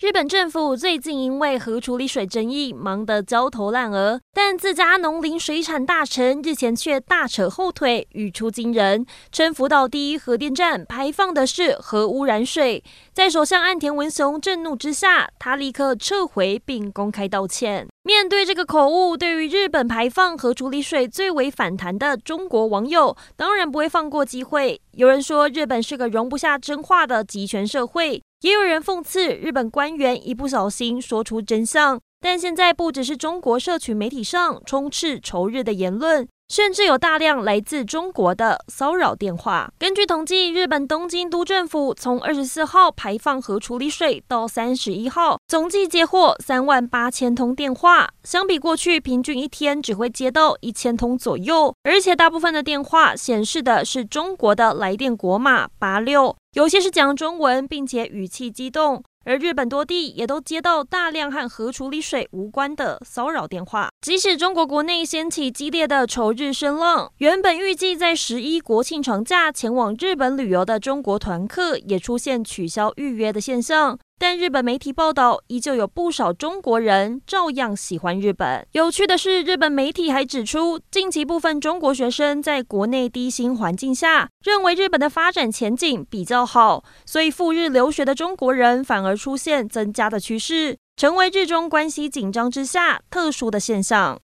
日本政府最近因为核处理水争议忙得焦头烂额，但自家农林水产大臣日前却大扯后腿，语出惊人，称福岛第一核电站排放的是核污染水。在首相岸田文雄震怒之下，他立刻撤回并公开道歉。面对这个口误，对于日本排放核处理水最为反弹的中国网友，当然不会放过机会。有人说日本是个容不下真话的极权社会。也有人讽刺日本官员一不小心说出真相，但现在不只是中国社群媒体上充斥仇日的言论。甚至有大量来自中国的骚扰电话。根据统计，日本东京都政府从二十四号排放核处理水到三十一号，总计接获三万八千通电话。相比过去，平均一天只会接到一千通左右，而且大部分的电话显示的是中国的来电国码八六，有些是讲中文，并且语气激动。而日本多地也都接到大量和核处理水无关的骚扰电话。即使中国国内掀起激烈的仇日声浪，原本预计在十一国庆长假前往日本旅游的中国团客也出现取消预约的现象。但日本媒体报道，依旧有不少中国人照样喜欢日本。有趣的是，日本媒体还指出，近期部分中国学生在国内低薪环境下，认为日本的发展前景比较好，所以赴日留学的中国人反而出现增加的趋势，成为日中关系紧张之下特殊的现象。